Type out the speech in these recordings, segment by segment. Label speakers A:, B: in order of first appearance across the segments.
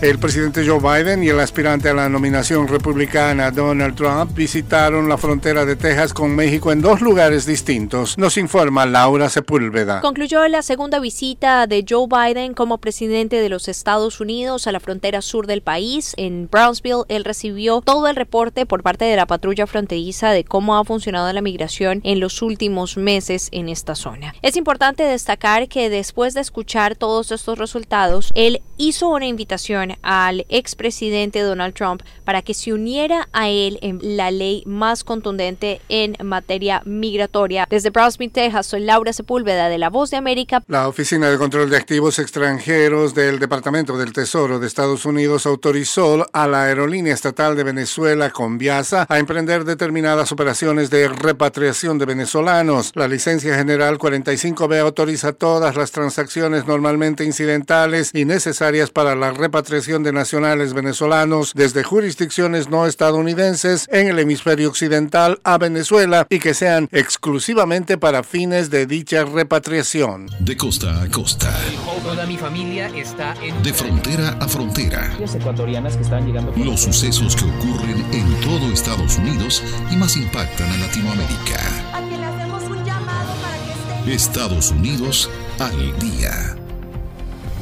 A: El presidente Joe Biden y el aspirante a la nominación republicana Donald Trump visitaron la frontera de Texas con México en dos lugares distintos, nos informa Laura Sepúlveda.
B: Concluyó la segunda visita de Joe Biden como presidente de los Estados Unidos a la frontera sur del país. En Brownsville, él recibió todo el reporte por parte de la patrulla fronteriza de cómo ha funcionado la migración en los últimos meses en esta zona. Es importante destacar que después de escuchar todos estos resultados, él hizo una invitación al expresidente Donald Trump para que se uniera a él en la ley más contundente en materia migratoria. Desde Brownsville, Texas, soy Laura Sepúlveda de La Voz de América.
A: La Oficina de Control de Activos Extranjeros del Departamento del Tesoro de Estados Unidos autorizó a la aerolínea estatal de Venezuela, Conviasa, a emprender determinadas operaciones de repatriación de venezolanos. La licencia general 45B autoriza todas las transacciones normalmente incidentales y necesarias para la repatriación de nacionales venezolanos desde jurisdicciones no estadounidenses en el hemisferio occidental a Venezuela y que sean exclusivamente para fines de dicha repatriación.
C: De costa a costa.
D: Toda mi familia está en...
C: De frontera a frontera. Los sucesos que ocurren en todo Estados Unidos y más impactan a Latinoamérica. Estados Unidos al día.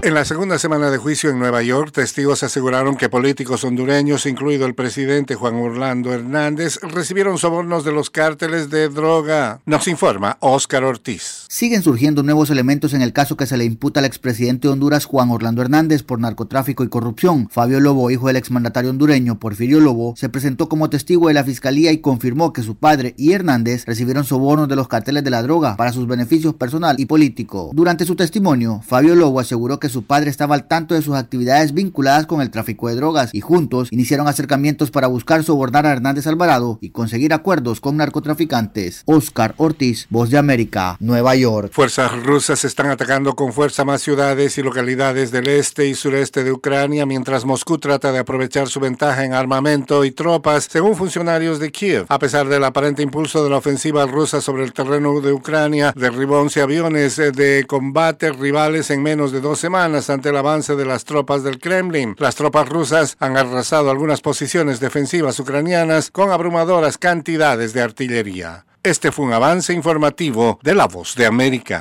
A: En la segunda semana de juicio en Nueva York, testigos aseguraron que políticos hondureños, incluido el presidente Juan Orlando Hernández, recibieron sobornos de los cárteles de droga. Nos informa Óscar Ortiz.
E: Siguen surgiendo nuevos elementos en el caso que se le imputa al expresidente de Honduras Juan Orlando Hernández por narcotráfico y corrupción. Fabio Lobo, hijo del exmandatario hondureño Porfirio Lobo, se presentó como testigo de la fiscalía y confirmó que su padre y Hernández recibieron sobornos de los cárteles de la droga para sus beneficios personal y político. Durante su testimonio, Fabio Lobo aseguró que su padre estaba al tanto de sus actividades vinculadas con el tráfico de drogas y juntos iniciaron acercamientos para buscar sobornar a Hernández Alvarado y conseguir acuerdos con narcotraficantes. Oscar Ortiz, Voz de América, Nueva York.
A: Fuerzas rusas están atacando con fuerza más ciudades y localidades del este y sureste de Ucrania mientras Moscú trata de aprovechar su ventaja en armamento y tropas, según funcionarios de Kiev. A pesar del aparente impulso de la ofensiva rusa sobre el terreno de Ucrania, derribó 11 aviones de combate rivales en menos de dos ante el avance de las tropas del Kremlin. Las tropas rusas han arrasado algunas posiciones defensivas ucranianas con abrumadoras cantidades de artillería. Este fue un avance informativo de La Voz de América.